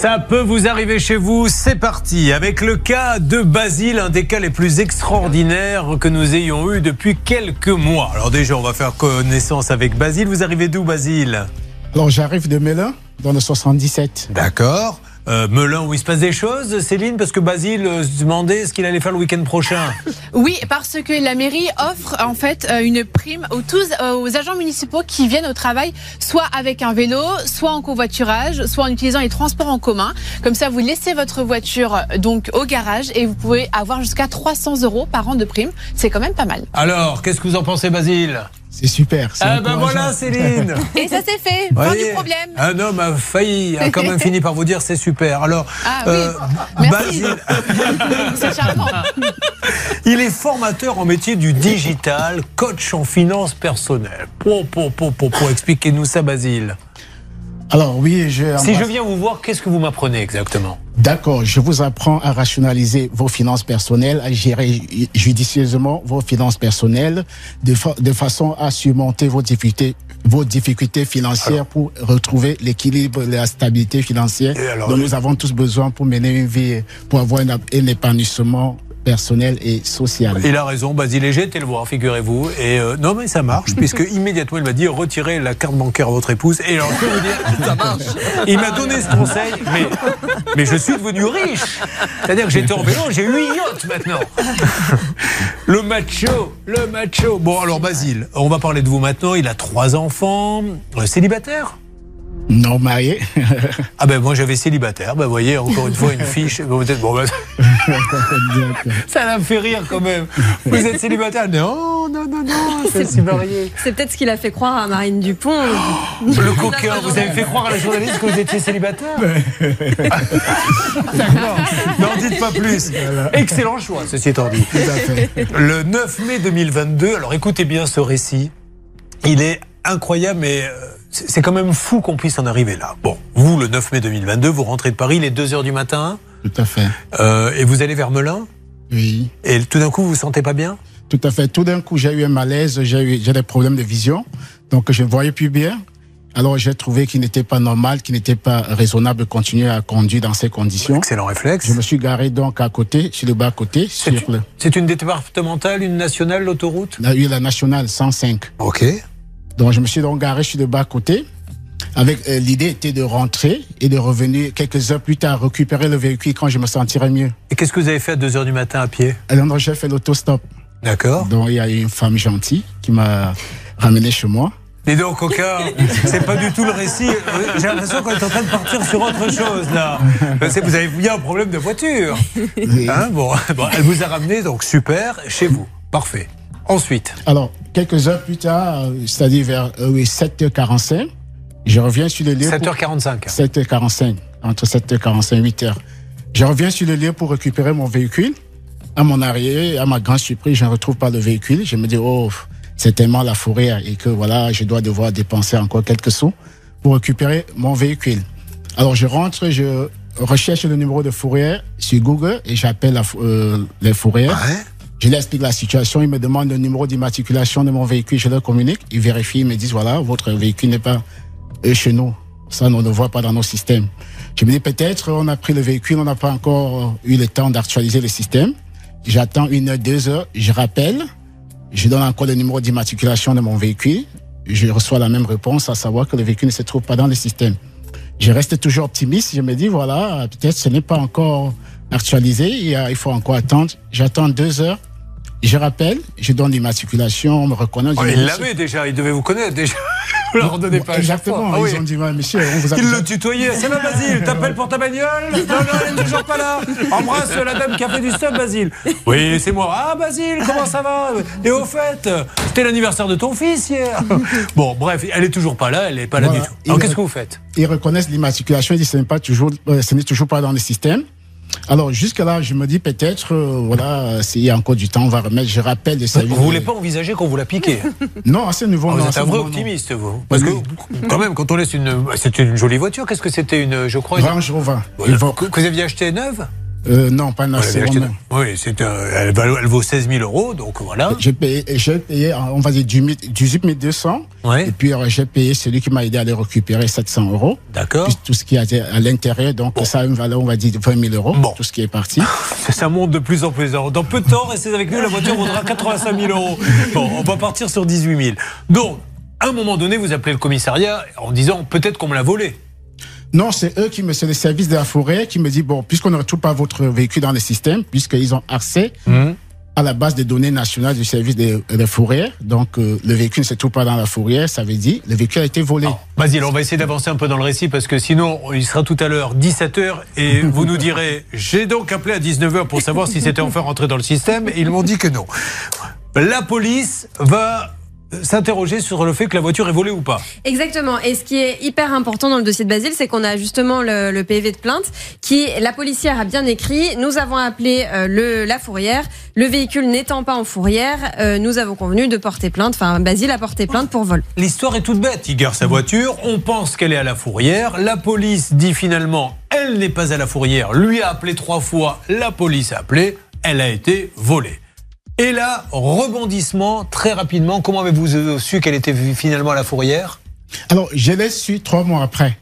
Ça peut vous arriver chez vous, c'est parti avec le cas de Basile, un des cas les plus extraordinaires que nous ayons eu depuis quelques mois. Alors déjà, on va faire connaissance avec Basile. Vous arrivez d'où Basile? Alors j'arrive de Melun, dans le 77. D'accord. Euh, Melun où il se passe des choses, Céline, parce que Basile euh, se demandait ce qu'il allait faire le week-end prochain. Oui, parce que la mairie offre en fait euh, une prime aux, tous, euh, aux agents municipaux qui viennent au travail, soit avec un vélo, soit en covoiturage, soit en utilisant les transports en commun. Comme ça, vous laissez votre voiture donc au garage et vous pouvez avoir jusqu'à 300 euros par an de prime. C'est quand même pas mal. Alors, qu'est-ce que vous en pensez, Basile? C'est super. c'est Ah ben voilà, Céline Et ça c'est fait. Fin du problème. Un homme a failli, a quand même fini par vous dire c'est super. Alors, Ah oui. Merci. Basile, C'est charmant. il est formateur en métier du digital, coach en finances personnelles. Po, po, po, po, po. Expliquez-nous ça, Basile. Alors oui, je... Si je viens vous voir, qu'est-ce que vous m'apprenez exactement? D'accord, je vous apprends à rationaliser vos finances personnelles, à gérer judicieusement vos finances personnelles, de, fa- de façon à surmonter vos difficultés vos difficultés financières pour retrouver l'équilibre et la stabilité financière alors, dont nous avons tous besoin pour mener une vie, pour avoir un, un épanouissement personnel et social. Il a raison, Basile, et j'ai été le voir, figurez-vous. Et euh, non, mais ça marche, puisque immédiatement il m'a dit retirez la carte bancaire à votre épouse. Et alors, je peux vous dire, ça marche. Il m'a donné ce conseil, mais, mais je suis devenu riche. C'est-à-dire que j'étais en vélo, j'ai huit yachts maintenant. Le macho, le macho. Bon, alors, Basile, on va parler de vous maintenant. Il a trois enfants, euh, célibataire Non marié. Ah ben moi j'avais célibataire, ben vous voyez encore une fois une fiche. Bon, peut-être- bon, ben, ça la fait rire quand même. Vous êtes célibataire? Non, non, non, non, je suis marié. C'est peut-être ce qu'il a fait croire à Marine Dupont. Le coquin, vous avez fait croire à la journaliste que vous étiez célibataire? D'accord, n'en dites pas plus. Excellent choix, ceci étant dit. Tout à fait. Le 9 mai 2022, alors écoutez bien ce récit, il est incroyable, mais euh, c'est quand même fou qu'on puisse en arriver là. Bon, vous, le 9 mai 2022, vous rentrez de Paris, il est 2h du matin, Tout à fait. euh, et vous allez vers Melun, Oui. et tout d'un coup, vous vous sentez pas bien? Tout à fait. Tout d'un coup, j'ai eu un malaise, j'ai eu j'ai des problèmes de vision, donc je ne voyais plus bien. Alors j'ai trouvé qu'il n'était pas normal, qu'il n'était pas raisonnable de continuer à conduire dans ces conditions. Excellent réflexe. Je me suis garé donc à côté, sur le bas côté, C'est sur le, c'est une départementale, une nationale, l'autoroute? La, oui, la nationale 105. Ok. Donc je me suis donc garé sur le bas côté. Avec euh, l'idée était de rentrer et de revenir quelques heures plus tard récupérer le véhicule quand je me sentirais mieux. Et qu'est-ce que vous avez fait à 2h du matin à pied? Alors j'ai fait l'autostop. D'accord. Donc il y a une femme gentille qui m'a ramené chez moi. Dis donc, Coca, c'est pas du tout le récit. J'ai l'impression qu'on est en train de partir sur autre chose, là. Vous avez a un problème de voiture. Et- Hein, bon, bon, elle vous a ramené, donc super, chez vous. Parfait. Ensuite, Alors, quelques heures plus tard, euh, c'est-à-dire vers euh, oui, 7h45, je reviens sur le lieu. pour- 7h45. 7h45, entre 7h45 et 8h. Je reviens sur le lieu pour récupérer mon véhicule. À mon arrière, à ma grande surprise, je ne retrouve pas le véhicule. Je me dis, oh, c'est tellement la forêt et que voilà, je dois devoir dépenser encore quelques sous pour récupérer mon véhicule. Alors, je rentre, je recherche le numéro de fourrière sur Google et j'appelle euh, les fourrières. Ouais? Je leur explique la situation, ils me demandent le numéro d'immatriculation de mon véhicule, je leur communique, ils vérifient, ils me disent, voilà, votre véhicule n'est pas euh, chez nous. Ça, on ne le voit pas dans nos systèmes. Je me dis, peut-être, on a pris le véhicule, on n'a pas encore euh, eu le temps d'actualiser le système. J'attends une heure, deux heures, je rappelle, je donne encore le numéro d'immatriculation de mon véhicule, je reçois la même réponse, à savoir que le véhicule ne se trouve pas dans le système. Je reste toujours optimiste, je me dis, voilà, peut-être ce n'est pas encore actualisé, il, il faut encore attendre. J'attends deux heures, je rappelle, je donne l'immatriculation, on me reconnaît. Oh, il l'avait déjà, il devait vous connaître déjà. Vous leur donnez pas Exactement. Ah oui. ils ont dit, ouais, monsieur, on vous a Il déjà- le tutoyait. Ça va, Basile T'appelles pour ta bagnole? Non, non, elle n'est toujours pas là. Embrasse la dame qui a fait du stop, Basile. Oui, c'est moi. Ah, Basile, comment ça va? Et au fait, c'était l'anniversaire de ton fils hier. Bon, bref, elle est toujours pas là, elle n'est pas là Voilà. du tout. Alors, qu'est-ce que vous faites? ils reconnaissent l'immatriculation, ils disent ce n'est toujours, euh, ce n'est toujours pas dans le système. Alors jusque là, je me dis peut-être, euh, voilà, s'il y a encore du temps, on va remettre. Je rappelle le service. Vous voulez de- pas envisager qu'on vous l'a piqué Non, à ce niveau, Ah. Vous êtes un vrai niveau, non. optimiste, vous. Parce Oui. que, quand même, quand on laisse une. C'est une jolie voiture. Qu'est-ce que c'était une. Je crois. une- Range Rover. Que vous aviez acheté neuve? Euh, non, pas vraiment. Oui, c'est, elle, vaut, elle vaut 16 000 euros, donc voilà. J'ai payé, j'ai payé, on va dire, 18 200. Ouais. Et puis, euh, j'ai payé celui qui m'a aidé à les récupérer 700 euros. D'accord. Puis tout ce qui est à l'intérieur, donc ça a une valeur, on va dire, 20 000 euros. Bon. Tout ce qui est parti. Ça monte de plus en plus. Dans peu de temps, restez avec nous, la voiture vaudra 85 000 euros. Bon, on va partir sur 18 000. Donc, à un moment donné, vous appelez le commissariat en disant peut-être qu'on me l'a volé. Non, c'est eux qui me, c'est le service de la forêt qui me dit, bon, puisqu'on ne retrouve pas votre véhicule dans le système, puisqu'ils ont accès Mhm. à la base de données nationales du service des, des forêts, donc euh, le véhicule ne se trouve pas dans la fourrière, ça veut dire le véhicule a été volé. Vas-y, on va essayer d'avancer un peu dans le récit parce que sinon, il sera tout à l'heure 17h et vous nous direz J'ai donc appelé à 19h pour savoir si c'était enfin rentré dans le système et ils m'ont dit que non. La police va s'interroger sur le fait que la voiture est volée ou pas. Exactement. Et ce qui est hyper important dans le dossier de Basile, c'est qu'on a justement le, le PV de plainte qui, la policière a bien écrit. Nous avons appelé euh, le, la fourrière. Le véhicule n'étant pas en fourrière, euh, nous avons convenu de porter plainte. Enfin, Basile a porté plainte pour vol. L'histoire est toute bête. Il gare sa voiture, on pense qu'elle est à la fourrière. La police dit finalement elle n'est pas à la fourrière. Lui a appelé trois fois, la police a appelé, elle a été volée. Et là, rebondissement très rapidement. Comment avez-vous su qu'elle était finalement à la fourrière? Alors, je l'ai su trois mois après.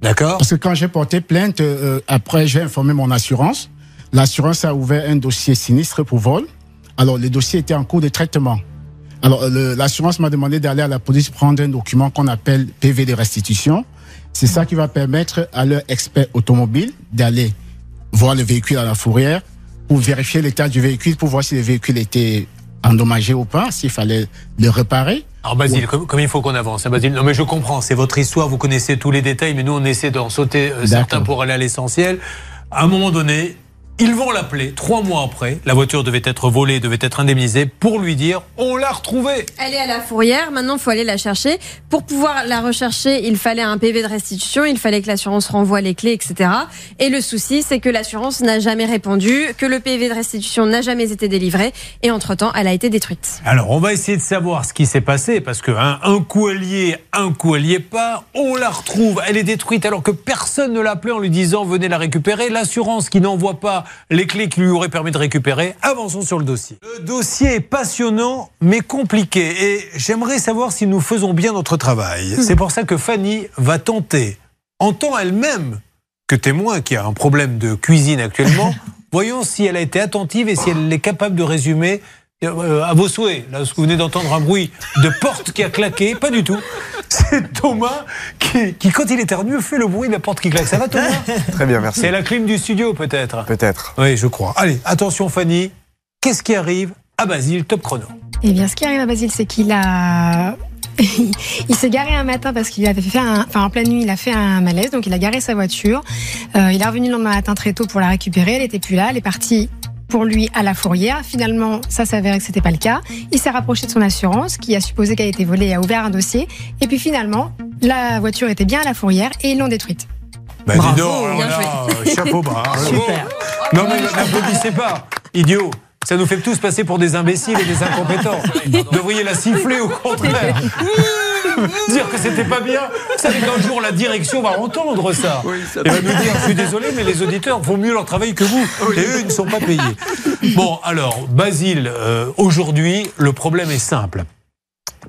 D'accord Parce que quand j'ai porté plainte, euh, après j'ai informé mon assurance. L'assurance a ouvert un dossier sinistre pour vol. Alors le dossier était en cours de traitement. Alors l'assurance m'a demandé d'aller à la police prendre un document qu'on appelle PV de restitution. C'est ça qui va permettre à leur expert automobile d'aller voir le véhicule à la fourrière pour vérifier l'état du véhicule, pour voir si le véhicule était endommagé ou pas, s'il fallait le réparer. Alors Basile, comme, comme il faut qu'on avance, hein, Basile. Non mais je comprends, c'est votre histoire, vous connaissez tous les détails, mais nous on essaie d'en sauter euh, certains pour aller à l'essentiel. À un moment donné, ils vont l'appeler, trois mois après, la voiture devait être volée, devait être indemnisée, pour lui dire on l'a retrouvée. Elle est à la fourrière, maintenant il faut aller la chercher. Pour pouvoir la rechercher, il fallait un PV de restitution, il fallait que l'assurance renvoie les clés, etc. Et le souci, c'est que l'assurance n'a jamais répondu, que le PV de restitution n'a jamais été délivré, et entre-temps, elle a été détruite. Alors on va essayer de savoir ce qui s'est passé, parce que hein, un coup elle y est, un coup elle y est pas, on la retrouve, elle est détruite alors que personne ne l'a appelée en lui disant venez la récupérer. L'assurance qui n'envoie pas les clés qui lui auraient permis de récupérer. Avançons sur le dossier. Le dossier est passionnant mais compliqué et j'aimerais savoir si nous faisons bien notre travail. C'est pour ça que Fanny va tenter, en tant elle-même que témoin qui a un problème de cuisine actuellement, voyons si elle a été attentive et si elle est capable de résumer euh, à vos souhaits. Là, ce que vous venez d'entendre un bruit de porte qui a claqué, pas du tout. C'est Thomas qui, qui, quand il éternue, fait le bruit de la porte qui claque. Ça va, Thomas? Très bien, merci. C'est la clim du studio, peut-être Peut-être. Oui, je crois. Allez, attention, Fanny. Qu'est-ce qui arrive à Basile, top chrono Eh bien, ce qui arrive à Basile, c'est qu'il a. il s'est garé un matin parce qu'il avait fait un, enfin en pleine nuit, il a fait un malaise, donc il a garé sa voiture. Euh, il est revenu le lendemain matin très tôt pour la récupérer. Elle était plus là, elle est partie pour lui à la fourrière. Finalement, ça s'avérait que c'était pas le cas. Il s'est rapproché de son assurance, qui a supposé qu'elle était volée et a ouvert un dossier. Et puis finalement, la voiture était bien à la fourrière et ils l'ont détruite. Bah, Bravo, dis donc, alors là, euh, chapeau bas. hein. Super. Non, mais n'applaudissez pas, idiot. Ça nous fait tous passer pour des imbéciles et des incompétents. Vous devriez la siffler au contraire. dire que c'était pas bien. Vous savez qu'un jour la direction va entendre ça. Et va nous dire, je suis désolé, mais les auditeurs font mieux leur travail que vous. Et eux, ils ne sont pas payés. Bon, alors, Basile, euh, aujourd'hui, le problème est simple.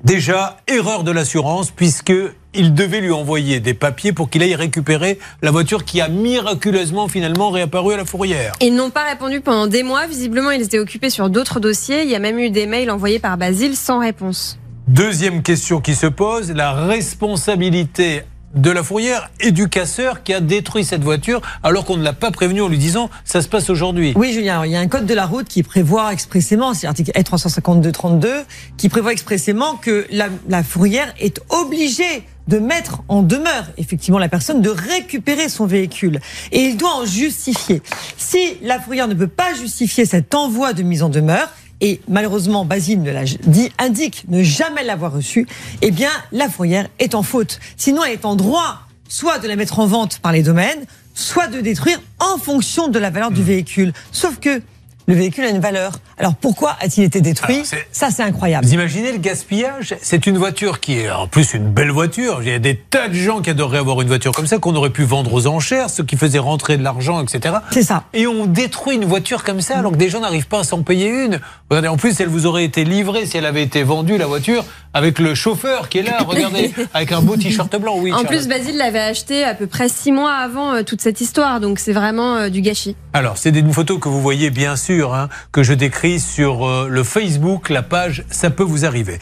Déjà, erreur de l'assurance, puisque il devait lui envoyer des papiers pour qu'il aille récupérer la voiture qui a miraculeusement finalement réapparu à la fourrière. Ils n'ont pas répondu pendant des mois. Visiblement, ils étaient occupés sur d'autres dossiers. Il y a même eu des mails envoyés par Basile sans réponse. Deuxième question qui se pose, la responsabilité de la fourrière et du casseur qui a détruit cette voiture alors qu'on ne l'a pas prévenu en lui disant ça se passe aujourd'hui. Oui, Julien, il y a un code de la route qui prévoit expressément, c'est l'article E352-32, qui prévoit expressément que la fourrière est obligée de mettre en demeure effectivement la personne de récupérer son véhicule et il doit en justifier. Si la fourrière ne peut pas justifier cet envoi de mise en demeure, et malheureusement Basile ne l'a dit, indique ne jamais l'avoir reçu, eh bien la fourrière est en faute. Sinon elle est en droit soit de la mettre en vente par les domaines, soit de détruire en fonction de la valeur du véhicule. Sauf que le véhicule a une valeur. Alors pourquoi a-t-il été détruit Alors, Ça, c'est incroyable. Vous imaginez le gaspillage? C'est une voiture qui est en plus une belle voiture. Il y a des tas de gens qui adoreraient avoir une voiture comme ça, qu'on aurait pu vendre aux enchères, ce qui faisait rentrer de l'argent, etc. C'est ça. Et on détruit une voiture comme ça alors que des gens n'arrivent pas à s'en payer une. Regardez, en plus, elle vous aurait été livrée si elle avait été vendue, la voiture, avec le chauffeur qui est là, regardez, avec un beau t-shirt blanc. Oui, En Charles. plus, Basile l'avait acheté à peu près six mois avant euh, toute cette histoire, donc c'est vraiment euh, du gâchis. Alors, c'est une photo que vous voyez bien sûr, hein, que je décris sur euh, le Facebook, la page Ça peut vous arriver.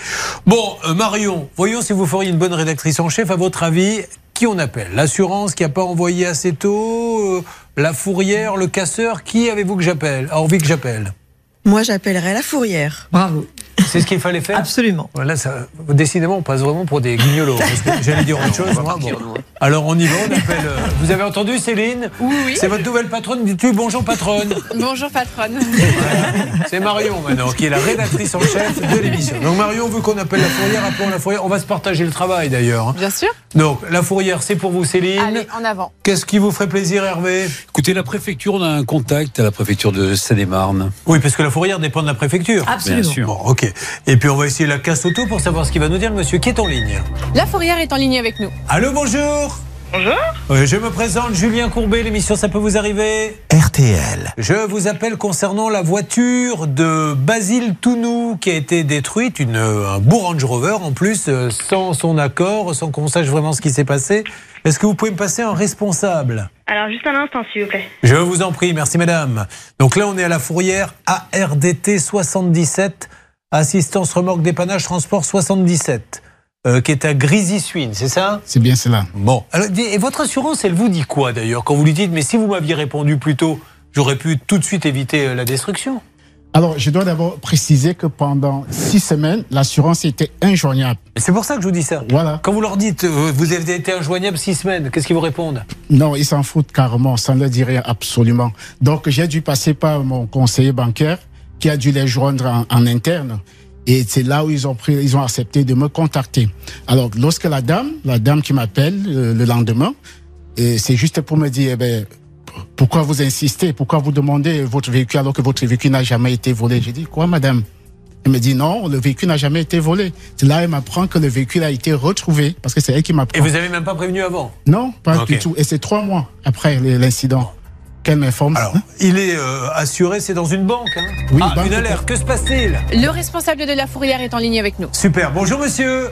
Bon, euh, Marion, voyons si vous feriez une bonne rédactrice en chef. À votre avis, qui on appelle? L'assurance qui n'a pas envoyé assez tôt euh, La fourrière Le casseur? Qui avez-vous que j'appelle? A envie que j'appelle Moi, j'appellerais la fourrière. Bravo. C'est ce qu'il fallait faire Absolument. Ça, décidément, on passe vraiment pour des guignolos. J'allais dire autre chose. moi, bon. Alors, on y va, on appelle. euh, Vous avez entendu, Céline Oui, oui. C'est votre nouvelle patronne. Dis-tu bonjour, patronne Bonjour patronne. C'est Marion maintenant, qui est la rédactrice en chef de l'émission. Donc Marion veut qu'on appelle la fourrière, appelons la fourrière. On va se partager le travail d'ailleurs. hein. Bien sûr. Donc la fourrière, c'est pour vous Céline. Allez, en avant. Qu'est-ce qui vous ferait plaisir Hervé? Écoutez, la préfecture, on a un contact à la préfecture de Seine-et-Marne. Oui, parce que la fourrière dépend de la préfecture. Absolument. Bien sûr. Bon, ok. Et puis on va essayer la casse auto pour savoir ce qu'il va nous dire le monsieur qui est en ligne. La fourrière est en ligne avec nous. Allô, bonjour Bonjour. Je me présente, Julien Courbet, l'émission Ça peut vous arriver RTL. Je vous appelle concernant la voiture de Basile Tounou qui a été détruite, une, un beau Range Rover en plus, euh, sans son accord, sans qu'on sache vraiment ce qui s'est passé. Est-ce que vous pouvez me passer un responsable? Alors, juste un instant, s'il vous plaît. Je vous en prie, merci madame. Donc là, on est à la fourrière ARDT 77, assistance remorque dépannage transport 77, euh, qui est à Grésy-Suine, c'est ça? C'est bien cela. Bon. Alors, et votre assurance, elle vous dit quoi d'ailleurs quand vous lui dites, mais si vous m'aviez répondu plus tôt, j'aurais pu tout de suite éviter euh, la destruction? Alors, je dois d'abord préciser que pendant six semaines, l'assurance était injoignable. C'est pour ça que je vous dis ça. Voilà. Quand vous leur dites, euh, vous avez été injoignable six semaines, qu'est-ce qu'ils vous répondent? Non, ils s'en foutent carrément, ça ne leur dit rien absolument. Donc, j'ai dû passer par mon conseiller bancaire qui a dû les joindre en, en interne. Et c'est là où ils ont pris, ils ont accepté de me contacter. Alors, lorsque la dame, la dame qui m'appelle euh, le lendemain, et c'est juste pour me dire, eh ben, pourquoi vous insistez, pourquoi vous demandez votre véhicule alors que votre véhicule n'a jamais été volé? J'ai dit, quoi, madame? Elle me dit, non, le véhicule n'a jamais été volé. C'est là elle m'apprend que le véhicule a été retrouvé, parce que c'est elle qui Et m'apprend. vous avez même pas prévenu avant? Non, pas du tout. Et c'est trois mois après l'incident qu'elle m'informe. Alors, il est euh, assuré, c'est dans une banque. hein Oui, ah, banque une alerte, que se passe-t-il? Le responsable de la fourrière est en ligne avec nous. Super, bonjour monsieur.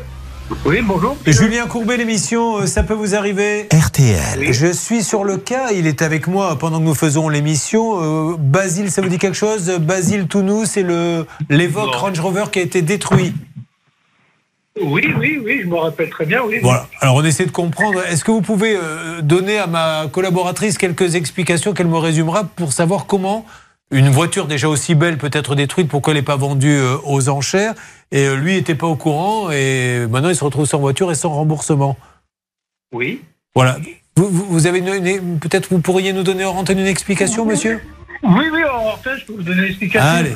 Oui, bonjour. Julien Courbet, l'émission, euh, ça peut vous arriver? RTL. Je suis sur le cas, il est avec moi pendant que nous faisons l'émission. Euh, Basile, ça vous dit quelque chose? Basile Tounou, c'est le Non. Range Rover qui a été détruit. Oui, oui, oui, je me rappelle très bien, oui. Voilà. Alors on essaie de comprendre. Est-ce que vous pouvez euh, donner à ma collaboratrice quelques explications qu'elle me résumera pour savoir comment une voiture déjà aussi belle peut être détruite, pourquoi elle n'est pas vendue euh, aux enchères? Et euh, lui n'était pas au courant et maintenant il se retrouve sans voiture et sans remboursement. Oui. Voilà. Vous, avez peut-être vous pourriez nous donner en antenne une explication, monsieur? Oui, oui, en fait, je peux vous donner l'explication. Allez.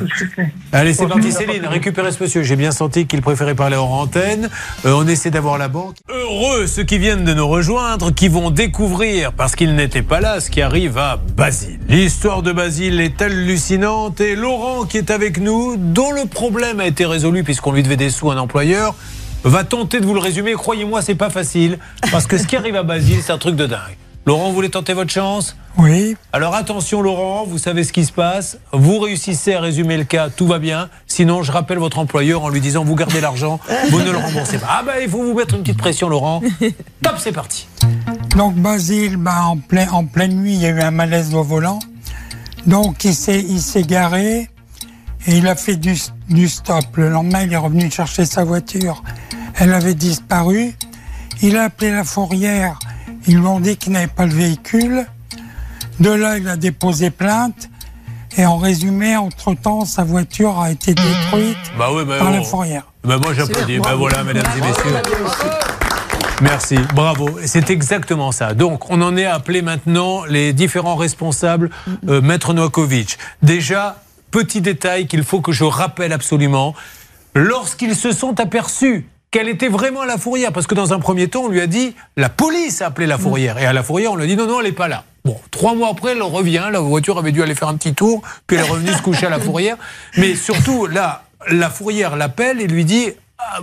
Allez, c'est parti, Céline. Récupérez ce monsieur. J'ai bien senti qu'il préférait parler hors antenne. Euh, on essaie d'avoir la banque. Heureux ceux qui viennent de nous rejoindre, qui vont découvrir, parce qu'ils n'étaient pas là, ce qui arrive à Basile. L'histoire de Basile est hallucinante et Laurent, qui est avec nous, dont le problème a été résolu puisqu'on lui devait des sous à un employeur, va tenter de vous le résumer. Croyez-moi, c'est pas facile parce que ce qui arrive à Basile, c'est un truc de dingue. Laurent, vous voulez tenter votre chance? Oui. alors attention Laurent, vous savez ce qui se passe. Vous réussissez à résumer le cas, tout va bien. Sinon, je rappelle votre employeur en lui disant vous gardez l'argent, vous ne le remboursez pas. Ah bah il faut vous mettre une petite pression Laurent. Top, c'est parti. Donc Basile, bah, en, plein, en pleine nuit, il y a eu un malaise au volant. Donc il s'est, il s'est garé et il a fait du, du stop. Le lendemain, il est revenu chercher sa voiture. Elle avait disparu. Il a appelé la fourrière. Ils lui ont dit qu'il n'avait pas le véhicule. De là, il a déposé plainte. Et en résumé, entre-temps, sa voiture a été détruite Bah oui, bah, par la fourrière. Bah, moi j'applaudis. Bah voilà, mesdames et messieurs. Merci, bravo. C'est exactement ça. Donc, on en est à appeler maintenant les différents responsables, euh, Maître Novakovic. Déjà, petit détail qu'il faut que je rappelle absolument. Lorsqu'ils se sont aperçus qu'elle était vraiment à la fourrière, parce que dans un premier temps, on lui a dit, la police a appelé la fourrière. Et à la fourrière, on lui a dit, non, non, elle n'est pas là. Bon, trois mois après, elle revient. La voiture avait dû aller faire un petit tour, puis elle est revenue se coucher à la fourrière. Mais surtout, là, la fourrière l'appelle et lui dit ah,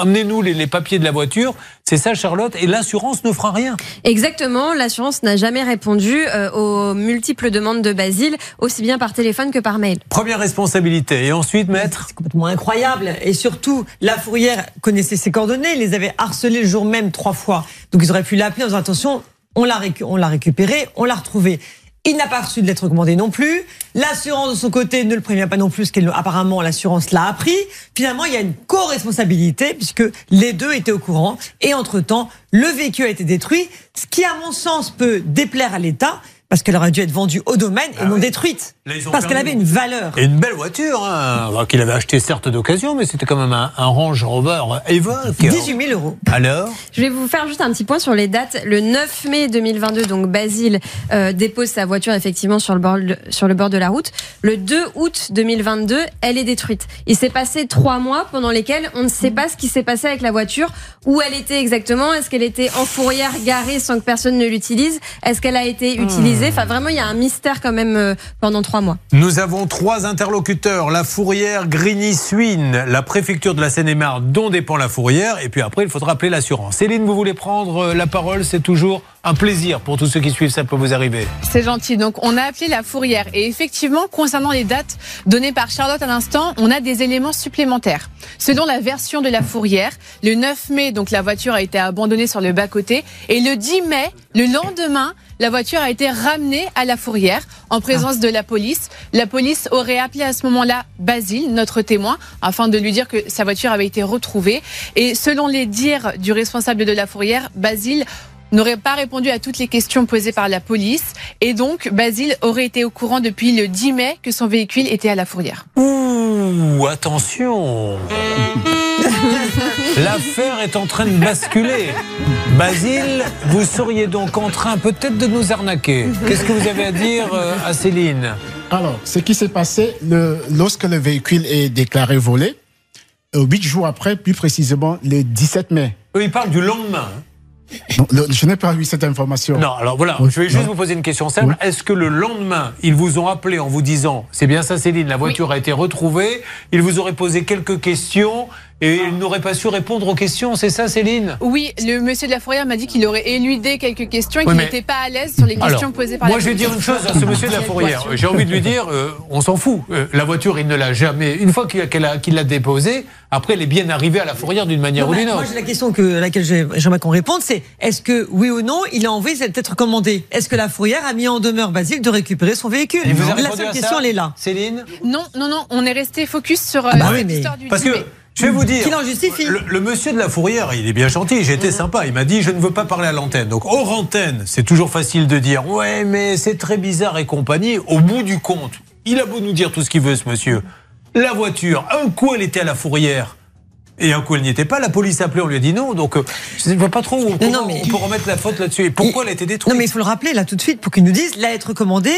amenez-nous les, les papiers de la voiture. C'est ça, Charlotte. Et l'assurance ne fera rien. Exactement, l'assurance n'a jamais répondu euh, aux multiples demandes de Basile, aussi bien par téléphone que par mail. Première responsabilité. Et ensuite, maître C'est complètement incroyable. Et surtout, la fourrière connaissait ses coordonnées, les avait harcelés le jour même trois fois. Donc ils auraient pu l'appeler en disant attention, on l'a récupéré, on l'a retrouvé. Il n'a pas reçu de lettre recommandée non plus. L'assurance de son côté ne le prévient pas non plus, parce qu'apparemment l'assurance l'a appris. Finalement, il y a une co-responsabilité puisque les deux étaient au courant. Et entre-temps, le véhicule a été détruit, ce qui, à mon sens, peut déplaire à l'État, parce qu'elle aurait dû être vendue au domaine et Ah non oui. détruite. Là, Parce qu'elle avait une valeur. Et une belle voiture, hein, qu'il avait acheté certes d'occasion, mais c'était quand même un, un Range Rover Evoque. 18 000 euros. Alors Je vais vous faire juste un petit point sur les dates. Le 9 mai 2022, donc Basile euh, dépose sa voiture effectivement sur le, bord, sur le bord de la route. Le 2 août 2022, elle est détruite. Il s'est passé trois mois pendant lesquels on ne sait pas ce qui s'est passé avec la voiture, où elle était exactement? Est-ce qu'elle était en fourrière garée sans que personne ne l'utilise? Est-ce qu'elle a été utilisée Enfin, vraiment, il y a un mystère quand même euh, pendant trois mois. Nous avons trois interlocuteurs, la fourrière Grigny-Suine, la préfecture de la Seine-et-Marne, dont dépend la fourrière, et puis après, il faudra appeler l'assurance. Céline, vous voulez prendre euh, la parole? C'est toujours un plaisir pour tous ceux qui suivent, ça peut vous arriver. C'est gentil. Donc, on a appelé la fourrière. Et effectivement, concernant les dates données par Charlotte à l'instant, on a des éléments supplémentaires. Selon la version de la fourrière, le 9 mai, donc la voiture a été abandonnée sur le bas-côté. Et le 10 mai, le lendemain, la voiture a été ramenée à la fourrière en présence de la police. La police aurait appelé à ce moment-là Basile, notre témoin, afin de lui dire que sa voiture avait été retrouvée. Et selon les dires du responsable de la fourrière, Basile n'aurait pas répondu à toutes les questions posées par la police et donc Basile aurait été au courant depuis le 10 mai que son véhicule était à la fourrière. Ouh, attention L'affaire est en train de basculer. Basile, vous seriez donc en train peut-être de nous arnaquer. Qu'est-ce que vous avez à dire euh, à Céline Alors, ce qui s'est passé, le, lorsque le véhicule est déclaré volé, euh, huit jours après, plus précisément le 17 mai. Eux, ils parlent du lendemain. Non, je n'ai pas eu cette information. Non, alors voilà, Oui. je vais juste Non. vous poser une question simple. Est-ce que le lendemain, ils vous ont appelé en vous disant, c'est bien ça Céline, la voiture a été retrouvée, ils vous auraient posé quelques questions et ils n'auraient pas su répondre aux questions, c'est ça Céline? Oui, le monsieur de la fourrière m'a dit qu'il aurait éludé quelques questions et Oui, qu'il mais- n'était pas à l'aise sur les questions Alors, posées par moi, la je vais dire une chose à ce monsieur de la fourrière. J'ai envie de lui dire, euh, on s'en fout. Euh, la voiture, il ne l'a jamais. Une fois qu'il l'a déposée, après, elle est bien arrivée à la fourrière d'une manière Non, ou d'une moi, autre. j'ai la question que, à laquelle j'ai- j'aimerais qu'on réponde, c'est est-ce que, oui ou non, il a envoyé cette lettre commandée Est-ce que la fourrière a mis en demeure Basile de récupérer son véhicule? Il vous a La seule question, elle est là. Céline? Non, non, non, on est resté focus sur euh, Ah bah oui, cette mais- histoire du Parce 10 que, mai. Je vais vous dire. Qu'il en justifie. Le, le monsieur de la fourrière, il est bien gentil, j'ai été sympa. Il m'a dit, je ne veux pas parler à l'antenne. Donc, hors antenne, c'est toujours facile de dire, ouais, mais c'est très bizarre et compagnie. Au bout du compte, il a beau nous dire tout ce qu'il veut, ce monsieur. La voiture, un coup, elle était à la fourrière. Et un coup, elle n'y était pas. La police a appelé, on lui a dit non. Donc, euh, je ne vois pas trop où comment non, mais- on peut remettre la faute là-dessus. Et pourquoi elle a été détruite Non, mais il faut le rappeler là tout de suite pour qu'il nous dise la lettre commandée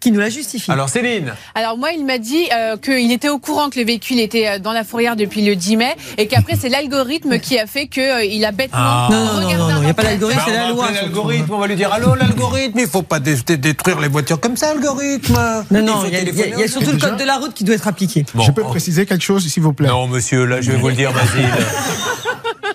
qui nous la justifie. Alors, Céline, Alors moi, il m'a dit euh, qu'il était au courant que le véhicule était euh, dans la fourrière depuis le 10 mai et qu'après c'est l'algorithme qui a fait qu'il il a bêtement Ah. Non, non, non, regardé non, un non, il y a pas d'algorithme, c'est Bah, la va loi, l'algorithme, on va lui dire Allô, l'algorithme, il faut pas dé- dé- détruire les voitures comme ça, algorithme. Non, non, il y a, y y surtout le code de la route qui doit être appliqué. Bon, je peux oh. préciser quelque chose, s'il vous plaît? Non, monsieur, là, je vais vous le dire, Basile.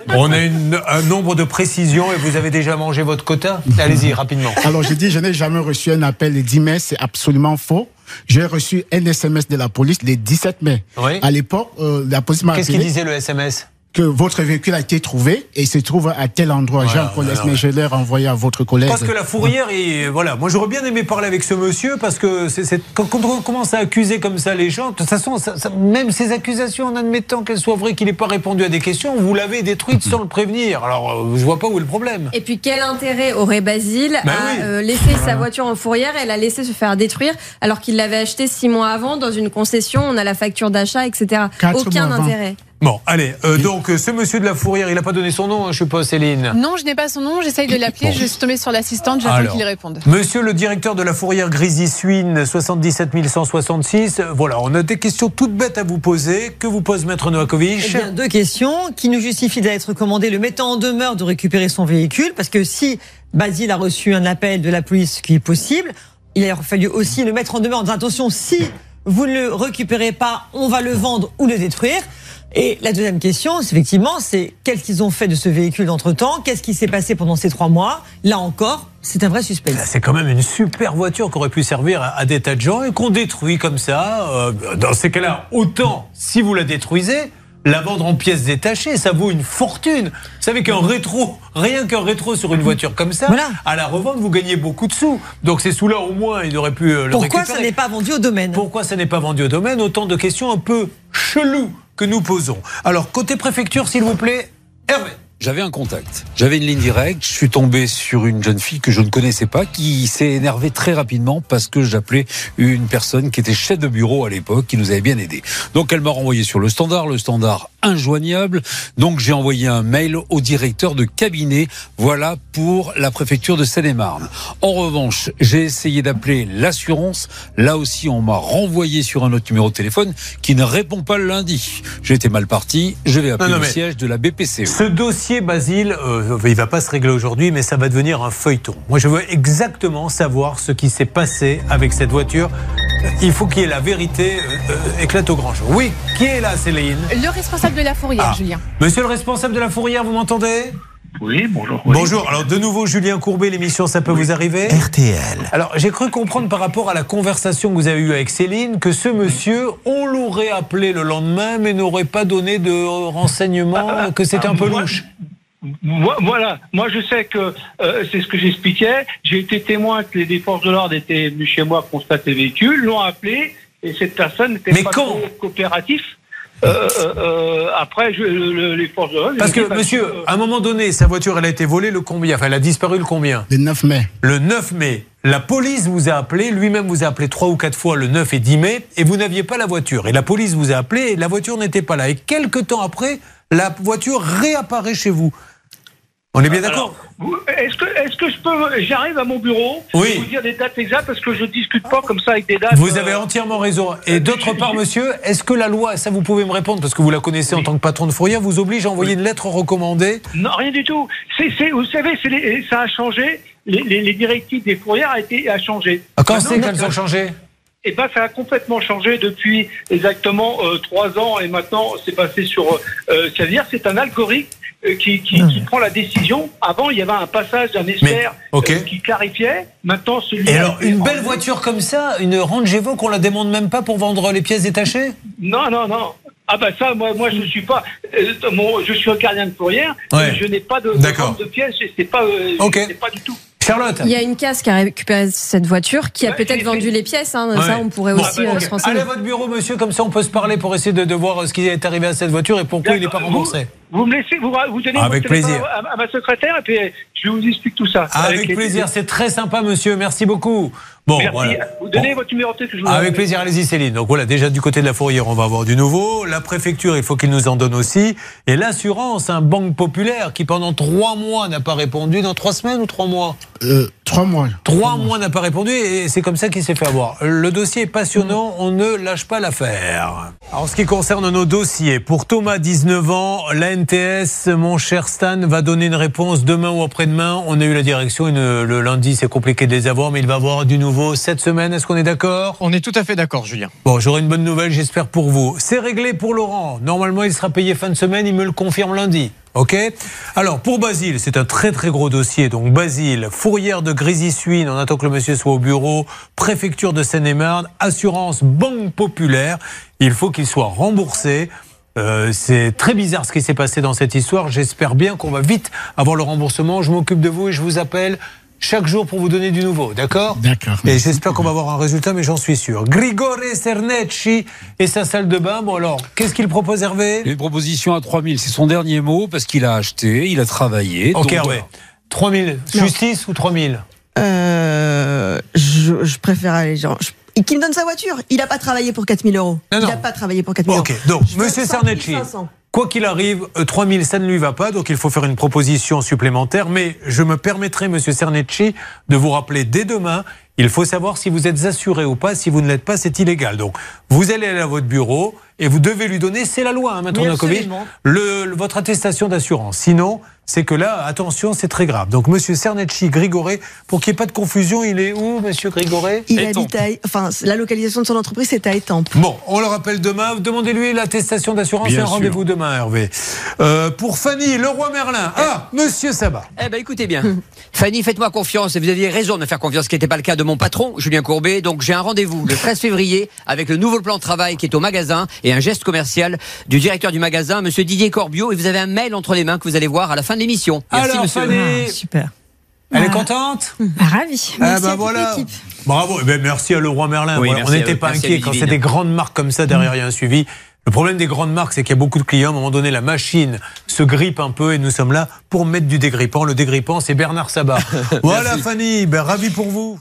On a une- un nombre de précisions et vous avez déjà mangé votre quota Allez-y, rapidement. Alors, je dis, je n'ai jamais reçu un appel le 10 mai, c'est absolument faux. J'ai reçu un SMS de la police le 17 mai. Oui. À l'époque, euh, la police m'a Qu'est-ce qu'il disait le SMS que votre véhicule a été trouvé et se trouve à tel endroit. J'ai Voilà, encore voilà, mais je l'ai renvoyé à votre collègue. Parce que la fourrière, et voilà, moi j'aurais bien aimé parler avec ce monsieur parce que c'est, c'est- quand, quand on commence à accuser comme ça les gens, de toute façon, ça- ça- même ces accusations, en admettant qu'elles soient vraies, qu'il n'ait pas répondu à des questions, vous l'avez détruite sans le prévenir. Alors, euh, je vois pas où est le problème. Et puis quel intérêt aurait Basile Bah à oui. euh, laisser sa voiture en fourrière? Et la laisser se faire détruire alors qu'il l'avait acheté six mois avant dans une concession, on a la facture d'achat, etc. Quatre Aucun intérêt. Bon, allez, euh, donc euh, ce monsieur de la Fourrière, il n'a pas donné son nom, hein, je suppose, Céline. Non, je n'ai pas son nom, j'essaye de l'appeler, je suis tombée sur l'assistante, j'attends qu'il réponde. Monsieur le directeur de la Fourrière Grésy-Suine, 77 166, voilà, on a des questions toutes bêtes à vous poser. Que vous pose Maître Eh Novakovic bien, deux questions qui nous justifient d'être recommandé le mettant en demeure de récupérer son véhicule, parce que si Basile a reçu un appel de la police, ce qui est possible, il a fallu aussi le mettre en demeure en disant attention, si vous ne le récupérez pas, on va le vendre ou le détruire. Et la deuxième question, effectivement, c'est qu'est-ce qu'ils ont fait de ce véhicule entre-temps? Qu'est-ce qui s'est passé pendant ces trois mois? Là encore, c'est un vrai suspense. C'est quand même une super voiture qui aurait pu servir à, à des tas de gens et qu'on détruit comme ça. Euh, dans ces cas-là, autant, si vous la détruisez, la vendre en pièces détachées, ça vaut une fortune. Vous savez qu'un rétro, rien qu'un rétro sur une voiture comme ça, Voilà. à la revente, vous gagnez beaucoup de sous. Donc ces sous-là, au moins, il aurait pu euh, le Pourquoi récupérer. ça n'est pas vendu au domaine? Pourquoi ça n'est pas vendu au domaine? Autant de questions un peu cheloues que nous posons. Alors, côté préfecture, s'il vous plaît, Hervé. J'avais un contact. J'avais une ligne directe. Je suis tombé sur une jeune fille que je ne connaissais pas qui s'est énervée très rapidement parce que j'appelais une personne qui était chef de bureau à l'époque qui nous avait bien aidé. Donc elle m'a renvoyé sur le standard, le standard injoignable. Donc j'ai envoyé un mail au directeur de cabinet. Voilà pour la préfecture de Seine-et-Marne. En revanche, j'ai essayé d'appeler l'assurance. Là aussi, on m'a renvoyé sur un autre numéro de téléphone qui ne répond pas le lundi. J'étais mal parti. Je vais appeler Non, non, le siège de la BPCE. Ce dossier, Basile, euh, il va pas se régler aujourd'hui, mais ça va devenir un feuilleton. Moi, je veux exactement savoir ce qui s'est passé avec cette voiture. Il faut qu'il y ait la vérité euh, euh, éclate au grand jour. Oui, qui est là, Céline? Le responsable de la fourrière, Ah. Julien. Monsieur le responsable de la fourrière, vous m'entendez? Oui, bonjour. oui. Bonjour. Alors, de nouveau, Julien Courbet, l'émission, ça peut vous arriver RTL. Alors, j'ai cru comprendre par rapport à la conversation que vous avez eue avec Céline que ce monsieur, on l'aurait appelé le lendemain, mais n'aurait pas donné de renseignements, que c'était un peu moi- louche. Vo- Voilà, moi je sais que euh, c'est ce que j'expliquais. J'ai été témoin que les, forces de l'ordre étaient venues chez moi constater le véhicule, l'ont appelé et cette personne n'était pas quand trop coopératif. Euh, euh, euh, après, je, le- les forces de l'ordre. Parce que, bah, monsieur, euh, à un moment donné, sa voiture, elle a été volée le combien? Enfin, elle a disparu le combien? Le 9 mai. Le 9 mai. La police vous a appelé, lui-même vous a appelé trois ou quatre fois le 9 et 10 mai, et vous n'aviez pas la voiture. Et la police vous a appelé, et la voiture n'était pas là. Et quelques temps après, la voiture réapparaît chez vous. On est bien d'accord Est-ce que, je peux, j'arrive à mon bureau, Oui. vous dire des dates exactes parce que je discute pas comme ça avec des dates. Vous euh, avez entièrement raison. Et d'autre part, monsieur, est-ce que la loi, ça vous pouvez me répondre, parce que vous la connaissez en tant que patron de fourrière, vous oblige à envoyer une lettre recommandée Non, rien du tout. Vous savez, les- ça a changé. Les, les- les directives des fourrières a été a changé. Ah, Quand c'est qu'elles ont changé Eh ben, ça a complètement changé depuis exactement euh, trois ans et maintenant c'est passé sur. Euh, C'est-à-dire, c'est un algorithme euh, qui, qui, qui prend la décision. Avant, il y avait un passage d'un expert euh, qui clarifiait. Maintenant, celui. Et alors, une belle voiture comme ça, une Range Evoque, on la demande même pas pour vendre les pièces détachées? Non, non, non. Ah bah ça, moi, moi je ne suis pas. euh, mon- je suis un gardien de fourrière. Ouais. Je n'ai pas de, de de pièces. C'est pas. euh, Ok. C'est pas du tout. Charlotte Il y a une casse qui a récupéré cette voiture, qui a Ouais, peut-être vendu les pièces. hein. Ouais. Ça, on pourrait Bon, aussi bah, euh, se renseigner. Allez à votre bureau, monsieur, comme ça on peut se parler pour essayer de, de voir euh, ce qui est arrivé à cette voiture et pourquoi il n'est pas remboursé. Vous me laissez, vous, vous donnez Avec votre plaisir. À, à ma secrétaire et puis je vous explique tout ça. Avec plaisir, c'est très sympa, monsieur. Merci beaucoup. Bon, Merci. voilà. Vous donnez Bon. votre numéro de téléphone. que je vous Avec donne. plaisir, allez-y Céline. Donc voilà, déjà du côté de la fourrière, on va avoir du nouveau. La préfecture, il faut qu'il nous en donne aussi. Et l'assurance, un banque populaire qui pendant trois mois n'a pas répondu, dans trois semaines ou trois mois? Euh, trois mois. Trois mois n'a pas répondu et c'est comme ça qu'il s'est fait avoir. Le dossier est passionnant, on ne lâche pas l'affaire. En ce qui concerne nos dossiers, pour Thomas, 19 ans, la NTS, mon cher Stan, va donner une réponse demain ou après-demain. On a eu la direction, une- le lundi, c'est compliqué de les avoir, mais il va avoir du nouveau cette semaine. Est-ce qu'on est d'accord? On est tout à fait d'accord, Julien. Bon, j'aurai une bonne nouvelle, j'espère pour vous. C'est réglé pour Laurent. Normalement, il sera payé fin de semaine, il me le confirme lundi. OK Alors, pour Basile, c'est un très très gros dossier. Donc, Basile, fourrière de Grésy-Suine, on attend que le monsieur soit au bureau, préfecture de Seine-et-Marne, assurance Banque Populaire. Il faut qu'il soit remboursé. Euh, c'est très bizarre ce qui s'est passé dans cette histoire. J'espère bien qu'on va vite avoir le remboursement. Je m'occupe de vous et je vous appelle chaque jour pour vous donner du nouveau, d'accord D'accord. Et j'espère qu'on va avoir un résultat, mais j'en suis sûr. Grigore Cernecci et sa salle de bain. Bon alors, qu'est-ce qu'il propose Hervé? Une proposition à 3000, c'est son dernier mot parce qu'il a acheté, il a travaillé. Ok donc Hervé. voilà. 3000, justice ou 3000 Euh, je, je préfère aller genre. je- et Qui me donne sa voiture Il n'a pas travaillé pour 4000 euros. Non, Il n'a pas travaillé pour 4000 Ok, euros. donc, Je monsieur 100 Cernecci, 500. Quoi qu'il arrive, euh, 3000, ça ne lui va pas, donc il faut faire une proposition supplémentaire. Mais je me permettrai, Monsieur Cernecci, de vous rappeler dès demain. Il faut savoir si vous êtes assuré ou pas. Si vous ne l'êtes pas, c'est illégal. Donc, vous allez aller à votre bureau et vous devez lui donner, c'est la loi, hein, Maître Oui, le- votre attestation d'assurance. Sinon, c'est que là, attention, c'est très grave. Donc, Monsieur Cernecci, Grigoré, pour qu'il n'y ait pas de confusion, il est où, Monsieur Grigoré Il habite à, enfin, la localisation de son entreprise c'est à Étampes. Bon, on le rappelle demain. Demandez-lui l'attestation d'assurance et un rendez-vous demain, Hervé. Euh, pour Fanny, le roi Merlin. Ah, Monsieur Sabat. Eh ben écoutez bien. Fanny, faites-moi confiance. et Vous aviez raison de me faire confiance, ce qui n'était pas le cas de mon patron, Julien Courbet. Donc j'ai un rendez-vous le 13 février avec le nouveau plan de travail qui est au magasin et un geste commercial du directeur du magasin, Monsieur Didier Corbiot. Et vous avez un mail entre les mains que vous allez voir à la fin de l'émission. Merci, Alors, monsieur. Fanny, Super. elle est Voilà. contente Bah, ravi. Ah Merci bah à toute voilà. l'équipe. Bravo. Eh ben, merci à Leroy Merlin. Oui, Voilà, merci on n'était pas inquiet quand c'est des grandes marques comme ça derrière il y a un suivi. Le problème des grandes marques, c'est qu'il y a beaucoup de clients. À un moment donné, la machine se grippe un peu et nous sommes là pour mettre du dégrippant. Le dégrippant, c'est Bernard Sabat. voilà, Fanny. Ben, ravi pour vous.